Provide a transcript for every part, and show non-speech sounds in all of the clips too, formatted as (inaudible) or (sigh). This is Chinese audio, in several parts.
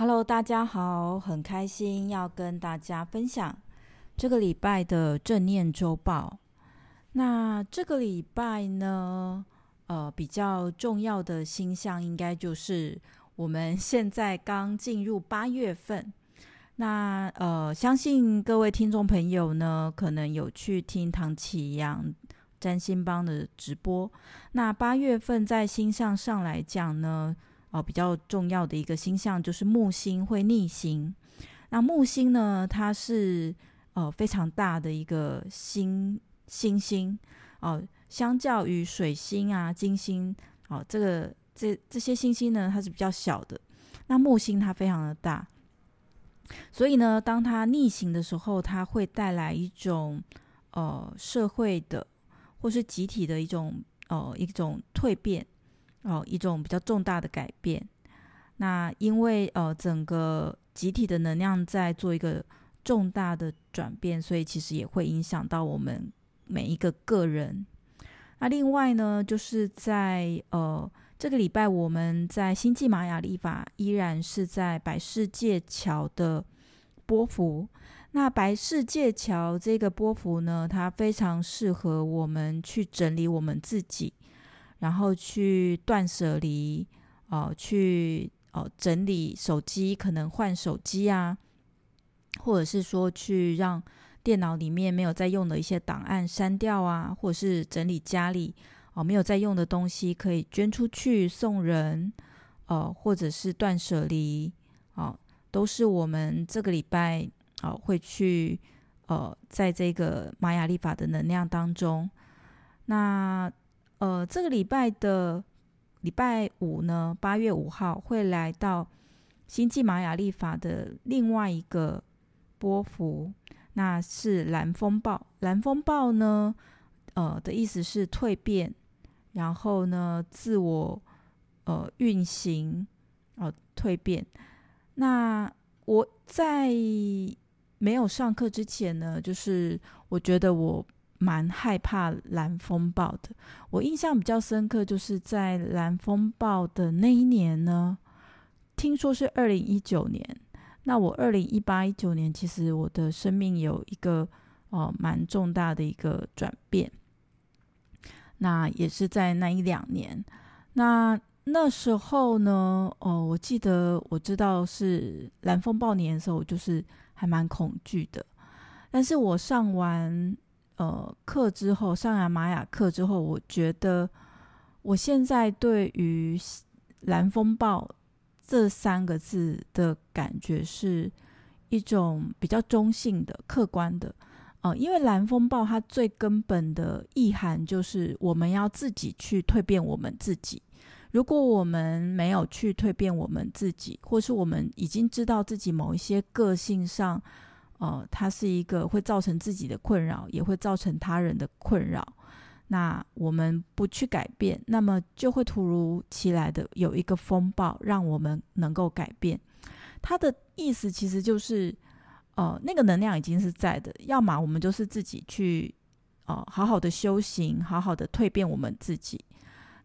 Hello，大家好，很开心要跟大家分享这个礼拜的正念周报。那这个礼拜呢，呃，比较重要的星象应该就是我们 (laughs) 现在刚进入八月份。那呃，相信各位听众朋友呢，可能有去听唐启阳占星帮的直播。那八月份在星象上来讲呢，哦，比较重要的一个星象就是木星会逆行。那木星呢，它是呃非常大的一个星星星哦，相较于水星啊、金星哦，这个这这些星星呢，它是比较小的。那木星它非常的大，所以呢，当它逆行的时候，它会带来一种呃社会的或是集体的一种呃一种蜕变。哦，一种比较重大的改变。那因为呃，整个集体的能量在做一个重大的转变，所以其实也会影响到我们每一个个人。那另外呢，就是在呃这个礼拜，我们在星际玛雅历法依然是在白世界桥的波幅。那白世界桥这个波幅呢，它非常适合我们去整理我们自己。然后去断舍离，哦、去哦、整理手机，可能换手机啊，或者是说去让电脑里面没有在用的一些档案删掉啊，或者是整理家里哦、没有在用的东西可以捐出去送人，哦、或者是断舍离，哦、都是我们这个礼拜哦、会去呃在这个玛雅历法的能量当中，那。呃，这个礼拜的礼拜五呢，八月五号会来到星际玛雅历法的另外一个波幅，那是蓝风暴。蓝风暴呢，呃的意思是蜕变，然后呢，自我呃运行，呃蜕变。那我在没有上课之前呢，就是我觉得我。蛮害怕蓝风暴的。我印象比较深刻，就是在蓝风暴的那一年呢，听说是二零一九年。那我二零一八一九年，其实我的生命有一个哦蛮重大的一个转变。那也是在那一两年。那那时候呢，哦，我记得我知道是蓝风暴年的时候，我就是还蛮恐惧的。但是我上完。呃，课之后上完玛雅课之后，我觉得我现在对于“蓝风暴”这三个字的感觉是一种比较中性的、客观的。呃，因为蓝风暴它最根本的意涵就是我们要自己去蜕变我们自己。如果我们没有去蜕变我们自己，或是我们已经知道自己某一些个性上，呃，它是一个会造成自己的困扰，也会造成他人的困扰。那我们不去改变，那么就会突如其来的有一个风暴，让我们能够改变。它的意思其实就是，呃，那个能量已经是在的，要么我们就是自己去，呃，好好的修行，好好的蜕变我们自己。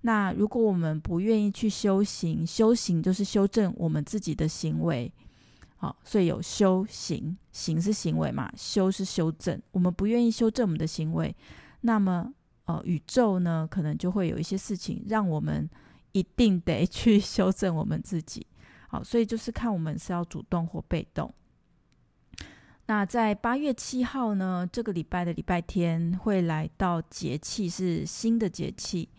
那如果我们不愿意去修行，修行就是修正我们自己的行为。所以有修行，行是行为嘛，修是修正。我们不愿意修正我们的行为，那么呃，宇宙呢，可能就会有一些事情让我们一定得 (laughs) 去修正我们自己。好，所以就是看我们是要主动或被动。那在八月七号呢，这个礼拜的礼拜天会来到节气，是新的节气。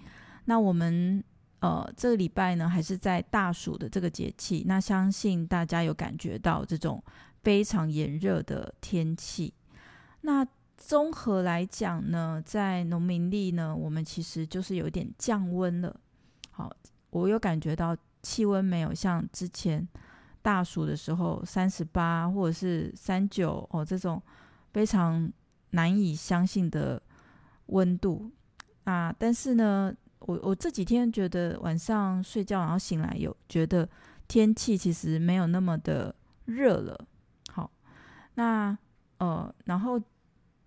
那我们。呃，这个礼拜呢，还是在大暑的这个节气，那相信大家有感觉到这种非常炎热的天气。那综合来讲呢，在农民历呢，我们其实就是有点降温了。好，我有感觉到气温没有像之前大暑的时候三十八或者是三九哦，这种非常难以相信的温度啊，但是呢。我我这几天觉得晚上睡觉，然后醒来有觉得天气其实没有那么的热了。好，那呃，然后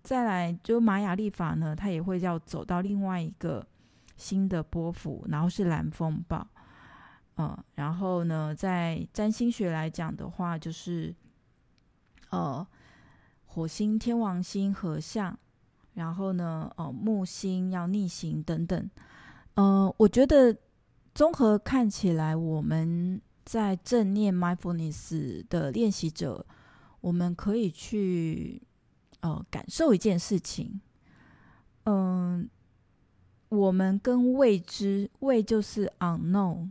再来就玛雅历法呢，它也会要走到另外一个新的波幅，然后是蓝风暴。呃，然后呢，在占星学来讲的话，就是呃，火星、天王星合相，然后呢，呃，木星要逆行等等。呃，我觉得综合看起来，我们在正念 mindfulness 的练习者，我们可以去呃感受一件事情，嗯、我们跟未知，未就是 unknown，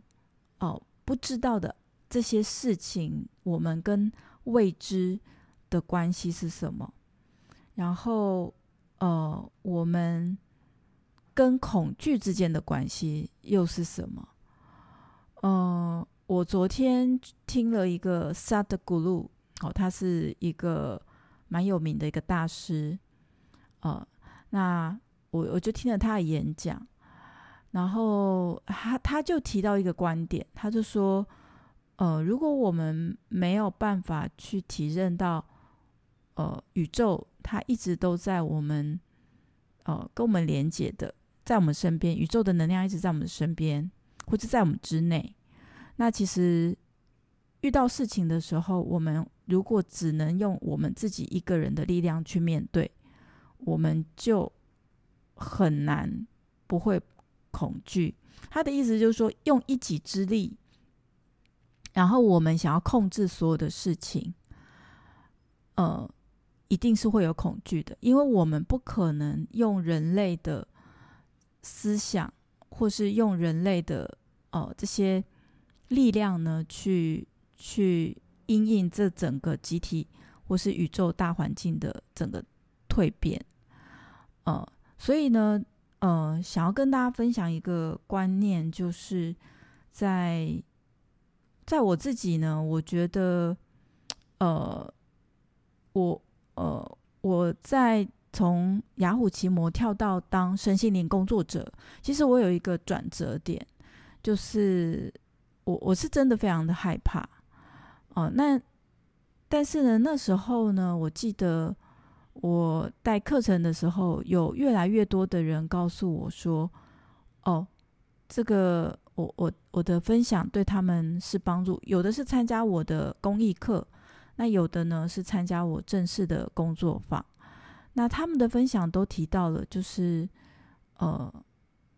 哦、不知道的这些事情，我们跟未知的关系是什么？然后，呃，我们。跟恐惧之间的关系又是什么？嗯、呃，我昨天听了一个萨德古鲁，哦，他是一个蛮有名的一个大师，呃，那我我就听了他的演讲，然后他他就提到一个观点，他就说，呃，如果我们没有办法去体认到，呃，宇宙它一直都在我们，呃，跟我们连接的。在我们身边，宇宙的能量一直在我们身边，或者在我们之内。那其实遇到事情的时候，我们如果只能用我们自己一个人的力量去面对，我们就很难不会恐惧。他的意思就是说，用一己之力，然后我们想要控制所有的事情，呃，一定是会有恐惧的，因为我们不可能用人类的。思想，或是用人类的呃这些力量呢，去去因应这整个集体或是宇宙大环境的整个蜕变，呃，所以呢，呃，想要跟大家分享一个观念，就是在在我自己呢，我觉得，呃，我呃我在。从雅虎奇摩跳到当身心灵工作者，其实我有一个转折点，就是我我是真的非常的害怕哦。那但是呢，那时候呢，我记得我带课程的时候，有越来越多的人告诉我说：“哦，这个我我我的分享对他们是帮助，有的是参加我的公益课，那有的呢是参加我正式的工作坊。”那他们的分享都提到了，就是，呃，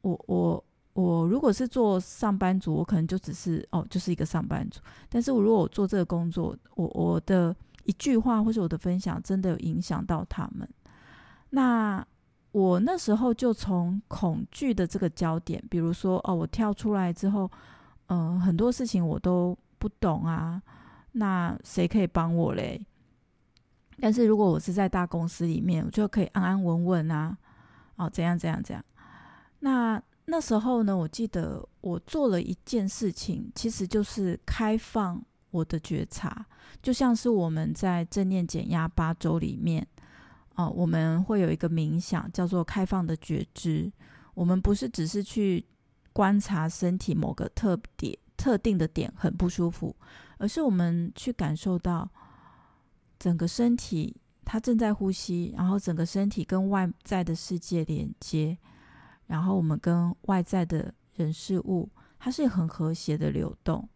我我我如果是做上班族，我可能就只是哦，就是一个上班族。但是我如果我做这个工作，我我的一句话或是我的分享，真的有影响到他们。那我那时候就从恐惧的这个焦点，比如说哦，我跳出来之后，嗯、很多事情我都不懂啊，那谁可以帮我嘞？但是如果我是在大公司里面，我就可以安安稳稳啊，哦，怎样怎样怎样。那那时候呢，我记得我做了一件事情，其实就是开放我的觉察，就像是我们在正念减压八周里面，哦，我们会有一个冥想叫做开放的觉知。我们不是只是去观察身体某个特点、特定的点很不舒服，而是我们去感受到。整个身体它正在呼吸，然后整个身体跟外在的世界连接，然后我们跟外在的人事物，它是很和谐的流动。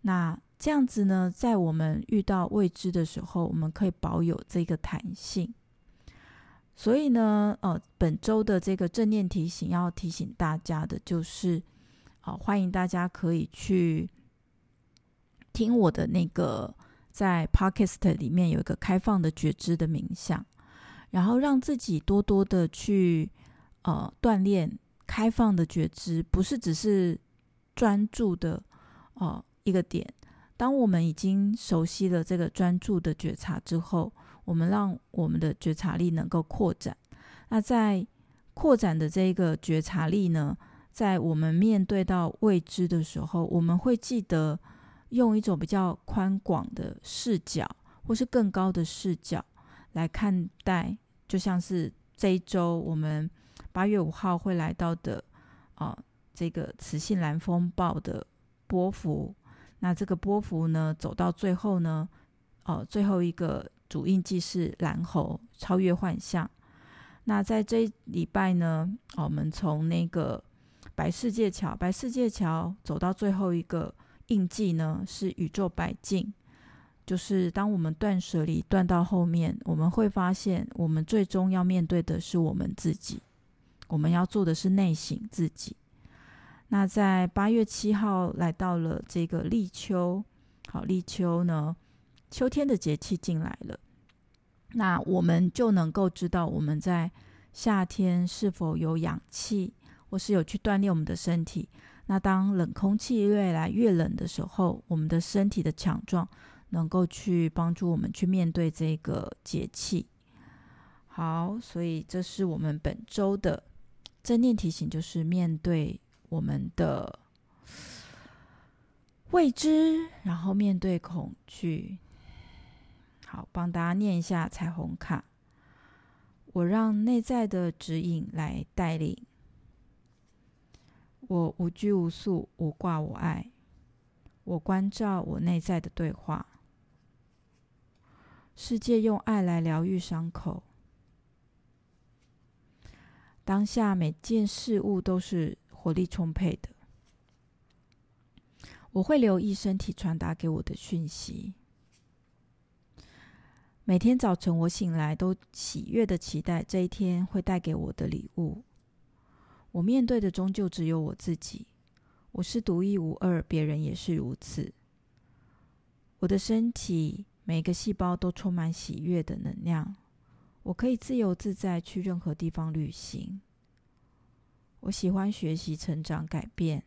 那这样子呢，在我们遇到未知的时候，我们可以保有这个弹性。所以呢，呃，本周的这个正念提醒要提醒大家的就是，好，欢迎大家可以去听我的那个。在 Podcast 里面有一个开放的觉知的冥想，然后让自己多多的去呃锻炼开放的觉知，不是只是专注的呃一个点。当我们已经熟悉了这个专注的觉察之后，我们让我们的觉察力能够扩展。那在扩展的这个觉察力呢，在我们面对到未知的时候，我们会记得。用一种比较宽广的视角，或是更高的视角来看待，就像是这一周我们八月五号会来到的啊、这个磁性蓝风暴的波幅。那这个波幅呢，走到最后呢，哦、呃，最后一个主印记是蓝猴，超越幻象。那在这礼拜呢，我们从那个白世界桥，白世界桥走到最后一个印记呢，是宇宙百境。就是当我们断舍离断到后面，我们会发现，我们最终要面对的是我们自己。我们要做的是内省自己。那在八月七号来到了这个立秋，好，立秋呢，秋天的节气进来了，那我们就能够知道我们在夏天是否有氧气，或是有去锻炼我们的身体。那当冷空气越来越冷的时候，我们的身体的强壮。能够去帮助我们去面对这个节气。好，所以这是我们本周的正念提醒，就是面对我们的未知，然后面对恐惧。好，帮大家念一下彩虹卡。我让内在的指引来带领，我无拘无束，无挂无碍，我关照我内在的对话。世界用爱来疗愈伤口。当下每件事物都是活力充沛的。我会留意身体传达给我的讯息。每天早晨我醒来都喜悦的期待这一天会带给我的礼物。我面对的终究只有我自己。我是独一无二，别人也是如此。我的身体。每个细胞都充满喜悦的能量，我可以自由自在去任何地方旅行。我喜欢学习、成长、改变。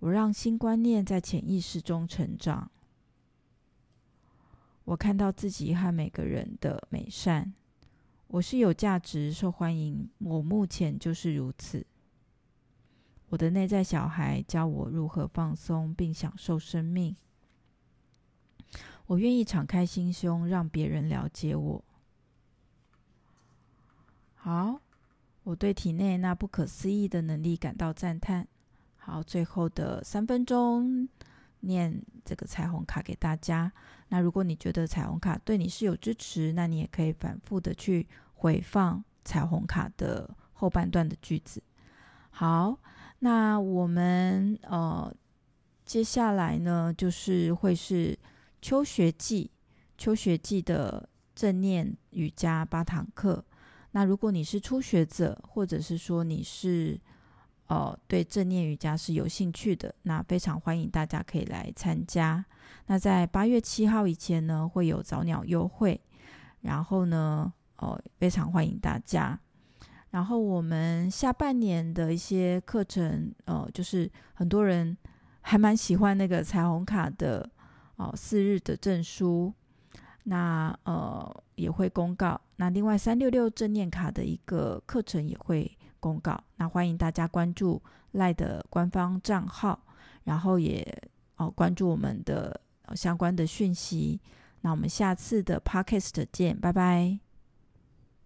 我让新观念在潜意识中成长。我看到自己和每个人的美善。我是有价值、受欢迎。我目前就是如此。我的内在小孩教我如何放松并享受生命。我愿意敞开心胸，让别人了解我。好，我对体内那不可思议的能力感到赞叹。好，最后的三分钟念这个彩虹卡给大家。那如果你觉得彩虹卡对你是有支持，那你也可以反复的去回放彩虹卡的后半段的句子。好，那我们呃接下来呢，就是会是。秋学季，秋学季的正念瑜伽八堂课。那如果你是初学者，或者是说你是呃对正念瑜伽是有兴趣的，那非常欢迎大家可以来参加。那在八月七号以前呢，会有早鸟优惠，然后呢，哦、非常欢迎大家。然后我们下半年的一些课程，呃，就是很多人还蛮喜欢那个彩虹卡的。哦，四日的证书，那呃也会公告。那另外三六六正念卡的一个课程也会公告。那欢迎大家关注赖的官方账号，然后也哦关注我们的相关的讯息。那我们下次的 Podcast 见，拜拜。